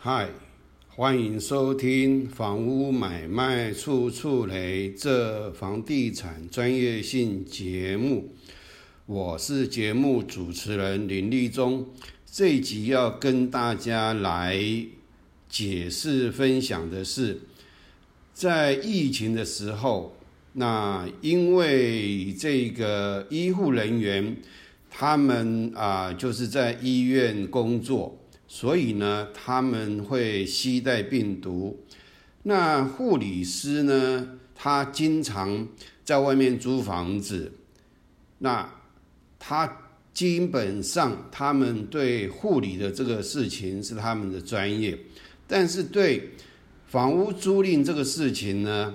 嗨，欢迎收听《房屋买卖处处雷》这房地产专业性节目。我是节目主持人林立忠。这集要跟大家来解释分享的是，在疫情的时候，那因为这个医护人员他们啊，就是在医院工作。所以呢，他们会携带病毒。那护理师呢，他经常在外面租房子。那他基本上，他们对护理的这个事情是他们的专业，但是对房屋租赁这个事情呢，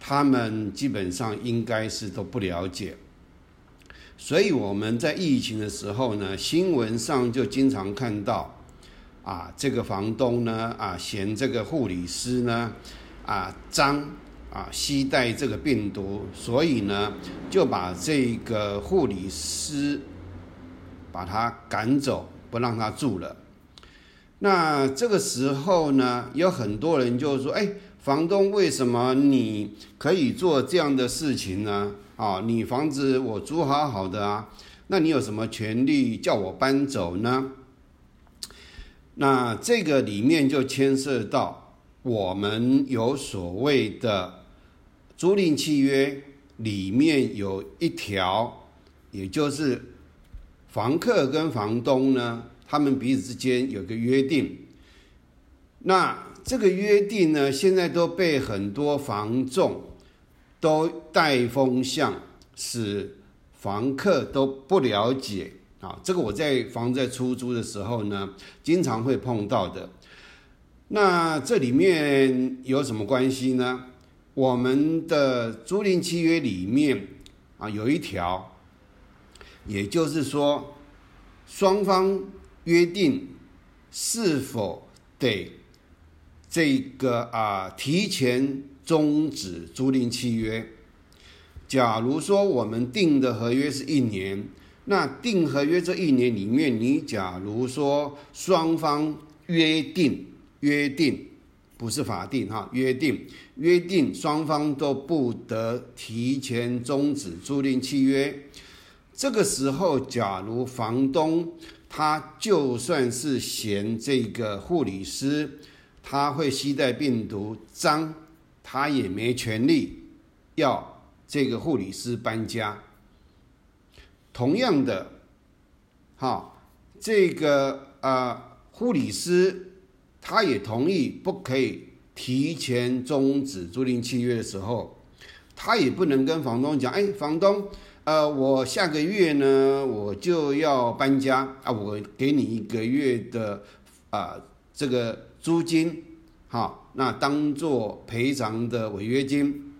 他们基本上应该是都不了解。所以我们在疫情的时候呢，新闻上就经常看到。啊，这个房东呢，啊，嫌这个护理师呢，啊，脏，啊，携带这个病毒，所以呢，就把这个护理师把他赶走，不让他住了。那这个时候呢，有很多人就说：“哎，房东，为什么你可以做这样的事情呢？啊，你房子我租好好的啊，那你有什么权利叫我搬走呢？”那这个里面就牵涉到我们有所谓的租赁契约，里面有一条，也就是房客跟房东呢，他们彼此之间有个约定。那这个约定呢，现在都被很多房仲都带风向，使房客都不了解。啊，这个我在房子在出租的时候呢，经常会碰到的。那这里面有什么关系呢？我们的租赁契约里面啊有一条，也就是说，双方约定是否得这个啊提前终止租赁契约。假如说我们定的合约是一年。那订合约这一年里面，你假如说双方约定约定，不是法定哈，约定约定双方都不得提前终止租赁契约。这个时候，假如房东他就算是嫌这个护理师他会携带病毒脏，他也没权利要这个护理师搬家。同样的，哈，这个呃护理师他也同意不可以提前终止租赁契约的时候，他也不能跟房东讲，哎，房东，呃，我下个月呢我就要搬家啊，我给你一个月的啊这个租金，好，那当做赔偿的违约金，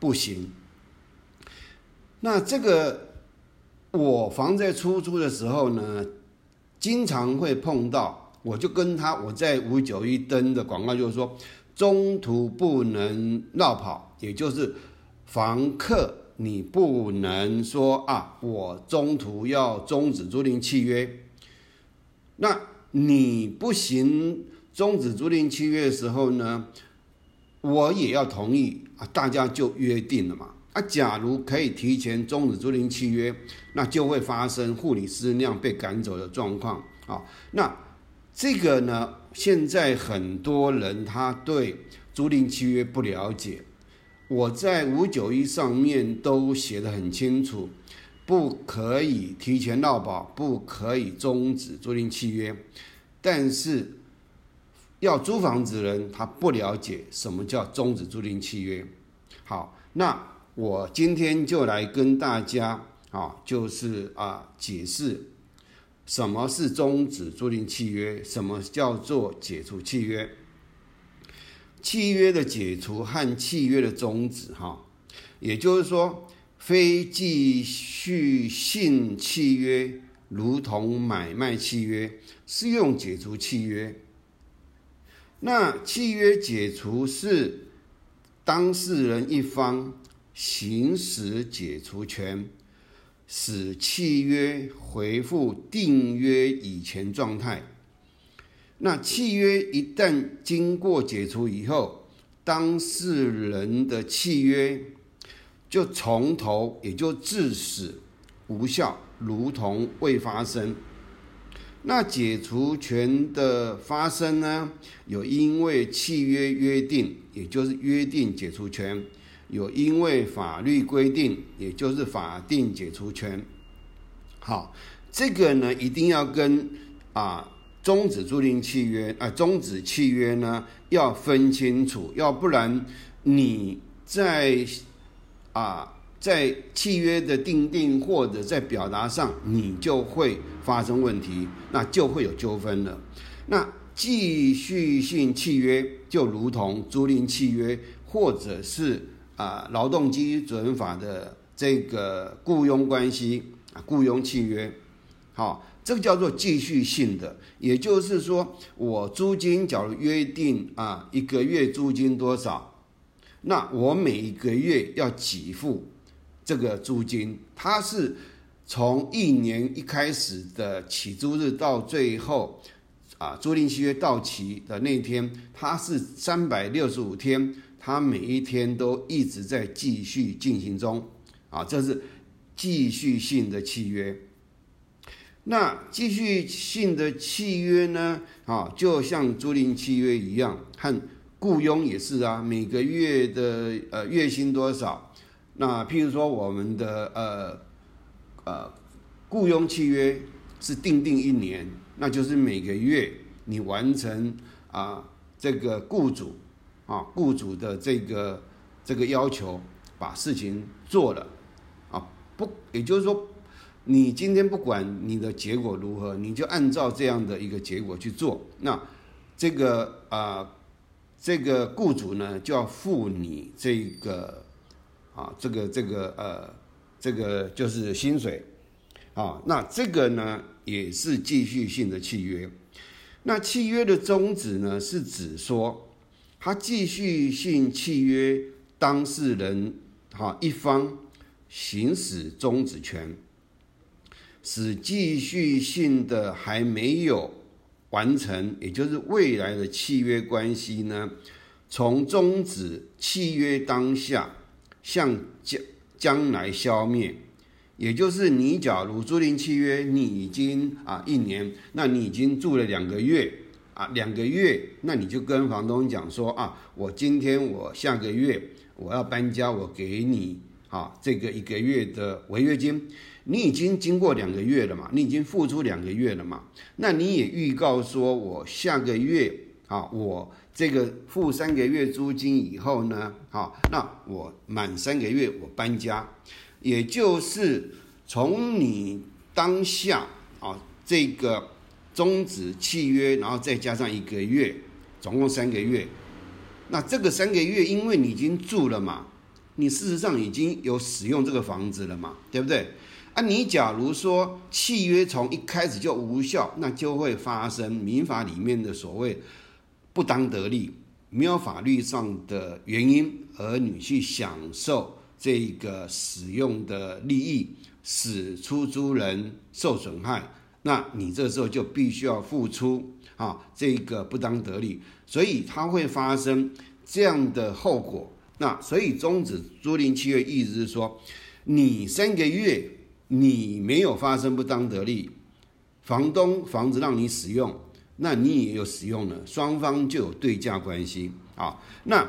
不行。那这个。我房在出租的时候呢，经常会碰到，我就跟他，我在五九一登的广告就是说，中途不能绕跑，也就是房客你不能说啊，我中途要终止租赁契约，那你不行终止租赁契约的时候呢，我也要同意啊，大家就约定了嘛。那假如可以提前终止租赁契约，那就会发生护理师那样被赶走的状况啊。那这个呢，现在很多人他对租赁契约不了解，我在五九一上面都写的很清楚，不可以提前闹保，不可以终止租赁契约。但是要租房子的人他不了解什么叫终止租赁契约。好，那。我今天就来跟大家啊，就是啊解释什么是终止租赁契约，什么叫做解除契约。契约的解除和契约的终止，哈，也就是说，非继续性契约如同买卖契约，适用解除契约。那契约解除是当事人一方。行使解除权，使契约回复订约以前状态。那契约一旦经过解除以后，当事人的契约就从头，也就致死无效，如同未发生。那解除权的发生呢，有因为契约约定，也就是约定解除权；有因为法律规定，也就是法定解除权。好，这个呢一定要跟啊。终止租赁契约啊，终止契约呢要分清楚，要不然你在啊在契约的订定或者在表达上，你就会发生问题，那就会有纠纷了。那继续性契约就如同租赁契约，或者是啊劳动基准法的这个雇佣关系啊雇佣契约，好。这个叫做继续性的，也就是说，我租金假如约定啊，一个月租金多少，那我每一个月要给付这个租金，它是从一年一开始的起租日到最后啊，租赁契约到期的那天，它是三百六十五天，它每一天都一直在继续进行中啊，这是继续性的契约。那继续性的契约呢？啊，就像租赁契约一样，和雇佣也是啊。每个月的呃月薪多少？那譬如说我们的呃呃雇佣契约是定定一年，那就是每个月你完成啊这个雇主啊雇主的这个这个要求，把事情做了啊不，也就是说。你今天不管你的结果如何，你就按照这样的一个结果去做。那这个啊，这个雇主呢就要付你这个啊，这个这个呃，这个就是薪水啊。那这个呢也是继续性的契约。那契约的宗旨呢，是指说他继续性契约当事人哈一方行使终止权。使继续性的还没有完成，也就是未来的契约关系呢，从终止契约当下向将将来消灭，也就是你假如租赁契约你已经啊一年，那你已经住了两个月啊两个月，那你就跟房东讲说啊，我今天我下个月我要搬家，我给你啊这个一个月的违约金。你已经经过两个月了嘛？你已经付出两个月了嘛？那你也预告说，我下个月啊，我这个付三个月租金以后呢，好，那我满三个月我搬家，也就是从你当下啊这个终止契约，然后再加上一个月，总共三个月。那这个三个月，因为你已经住了嘛，你事实上已经有使用这个房子了嘛，对不对？啊你假如说契约从一开始就无效，那就会发生民法里面的所谓不当得利，没有法律上的原因而你去享受这个使用的利益，使出租人受损害，那你这时候就必须要付出啊这个不当得利，所以它会发生这样的后果。那所以终止租赁契约意思是说，你三个月。你没有发生不当得利，房东房子让你使用，那你也有使用了，双方就有对价关系啊。那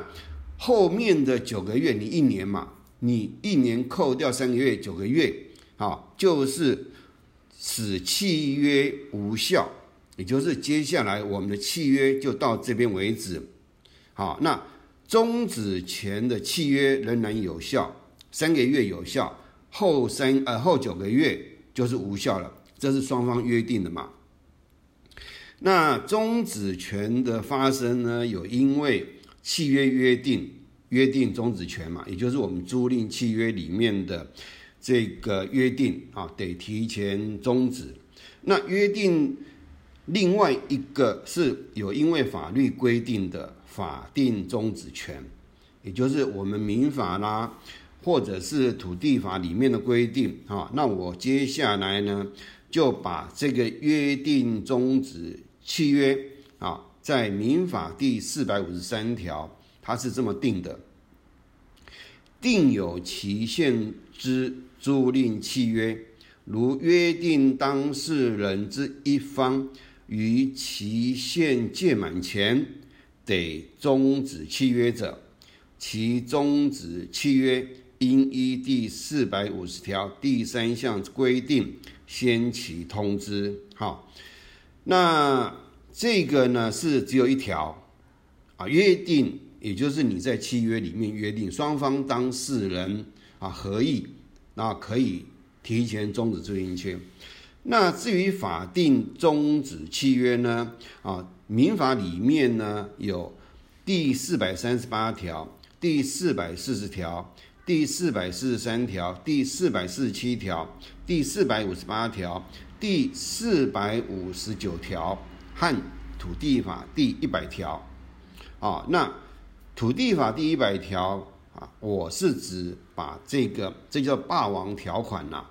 后面的九个月，你一年嘛，你一年扣掉三个月，九个月，好，就是使契约无效，也就是接下来我们的契约就到这边为止。好，那终止前的契约仍然有效，三个月有效。后三呃后九个月就是无效了，这是双方约定的嘛？那终止权的发生呢，有因为契约约定约定终止权嘛，也就是我们租赁契约里面的这个约定啊，得提前终止。那约定另外一个是有因为法律规定的法定终止权，也就是我们民法啦。或者是土地法里面的规定，啊，那我接下来呢，就把这个约定终止契约啊，在民法第四百五十三条，它是这么定的：定有期限之租赁契约，如约定当事人之一方于期限届满前得终止契约者，其终止契约应依第四百五十条第三项规定先期通知。好，那这个呢是只有一条啊，约定，也就是你在契约里面约定双方当事人啊合意，那可以提前终止租赁契约。那至于法定终止契约呢？啊，民法里面呢有第四百三十八条、第四百四十条、第四百四十三条、第四百四十七条、第四百五十八条、第四百五十九条和土地法第一百条。啊，那土地法第一百条啊，我是指把这个这叫霸王条款呐。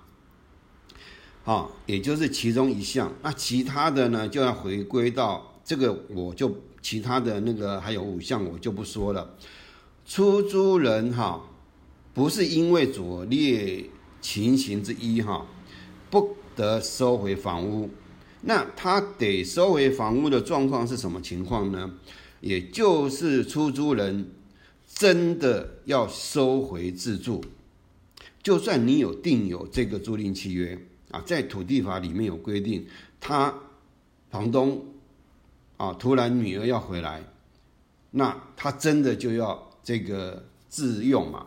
啊，也就是其中一项，那其他的呢就要回归到这个，我就其他的那个还有五项我就不说了。出租人哈，不是因为左列情形之一哈，不得收回房屋，那他得收回房屋的状况是什么情况呢？也就是出租人真的要收回自住，就算你有定有这个租赁契约。啊，在土地法里面有规定，他房东啊，突然女儿要回来，那他真的就要这个自用嘛？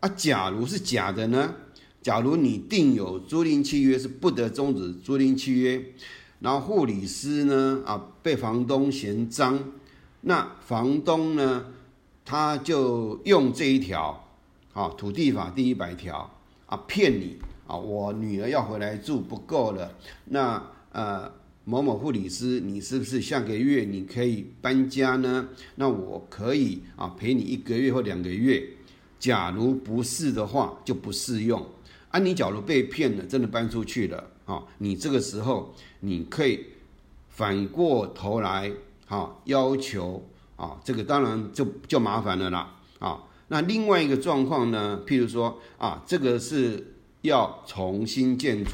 啊，假如是假的呢？假如你定有租赁契约是不得终止租赁契约，然后护理师呢啊被房东嫌脏，那房东呢他就用这一条啊土地法第一百条啊骗你。啊，我女儿要回来住不够了，那呃某某护理师，你是不是下个月你可以搬家呢？那我可以啊陪你一个月或两个月。假如不是的话，就不适用。啊，你假如被骗了，真的搬出去了，啊，你这个时候你可以反过头来，哈，要求啊，这个当然就就麻烦了啦，啊，那另外一个状况呢，譬如说啊，这个是。要重新建筑，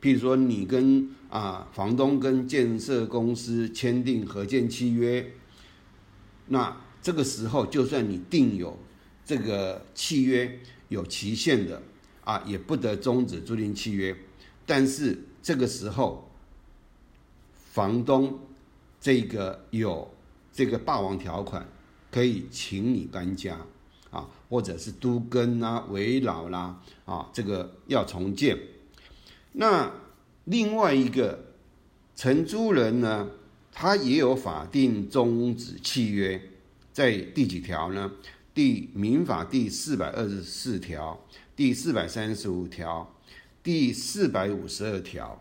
譬如说你跟啊房东跟建设公司签订合建契约，那这个时候就算你定有这个契约有期限的啊，也不得终止租赁契约。但是这个时候，房东这个有这个霸王条款，可以请你搬家。啊，或者是都更啊、围绕啦，啊，这个要重建。那另外一个承租人呢，他也有法定终止契约，在第几条呢？第民法第四百二十四条、第四百三十五条、第四百五十二条。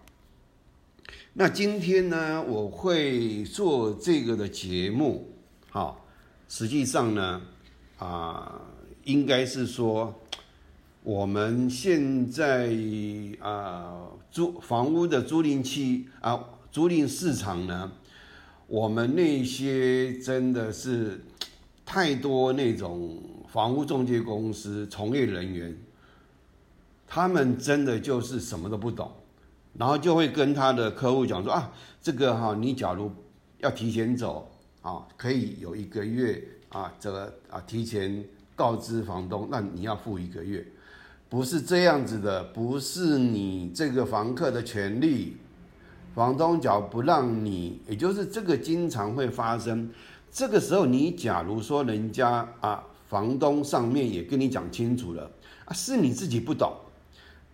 那今天呢，我会做这个的节目，好，实际上呢。啊，应该是说，我们现在啊，租房屋的租赁期啊，租赁市场呢，我们那些真的是太多那种房屋中介公司从业人员，他们真的就是什么都不懂，然后就会跟他的客户讲说啊，这个哈，你假如要提前走啊，可以有一个月。啊，这个啊，提前告知房东，那你要付一个月，不是这样子的，不是你这个房客的权利。房东假如不让你，也就是这个经常会发生。这个时候，你假如说人家啊，房东上面也跟你讲清楚了啊，是你自己不懂。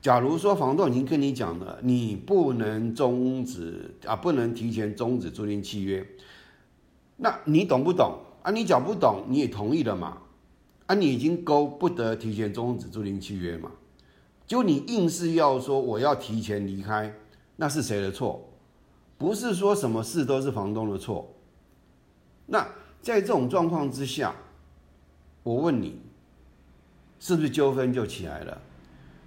假如说房东已经跟你讲了，你不能终止啊，不能提前终止租赁契约，那你懂不懂？啊，你讲不懂，你也同意了嘛？啊，你已经勾不得提前终止租赁契约嘛？就你硬是要说我要提前离开，那是谁的错？不是说什么事都是房东的错。那在这种状况之下，我问你，是不是纠纷就起来了？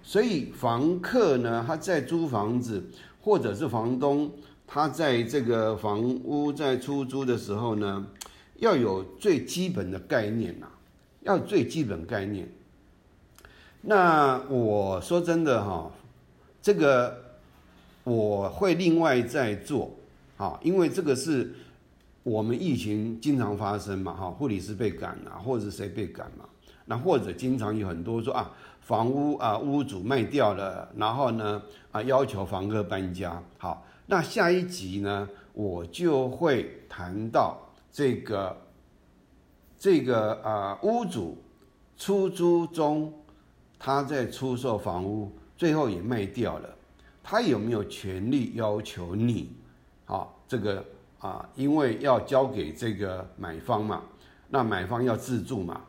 所以房客呢，他在租房子，或者是房东他在这个房屋在出租的时候呢，要有最基本的概念呐，要最基本概念。那我说真的哈，这个我会另外再做啊，因为这个是我们疫情经常发生嘛哈，护理师被赶啊，或者谁被赶嘛，那或者经常有很多说啊，房屋啊屋主卖掉了，然后呢啊要求房客搬家。好，那下一集呢，我就会谈到这个这个啊屋主出租中。他在出售房屋，最后也卖掉了，他有没有权利要求你？啊，这个啊，因为要交给这个买方嘛，那买方要自住嘛，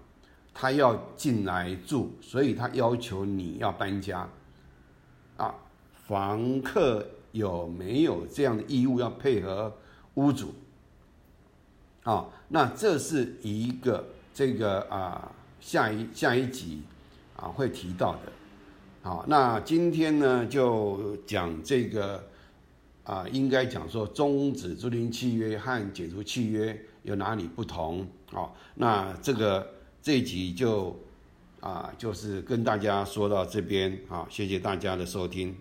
他要进来住，所以他要求你要搬家。啊，房客有没有这样的义务要配合屋主？啊，那这是一个这个啊，下一下一集。啊，会提到的，好，那今天呢就讲这个，啊，应该讲说终止租赁契约和解除契约有哪里不同？好，那这个这一集就，啊，就是跟大家说到这边，啊，谢谢大家的收听。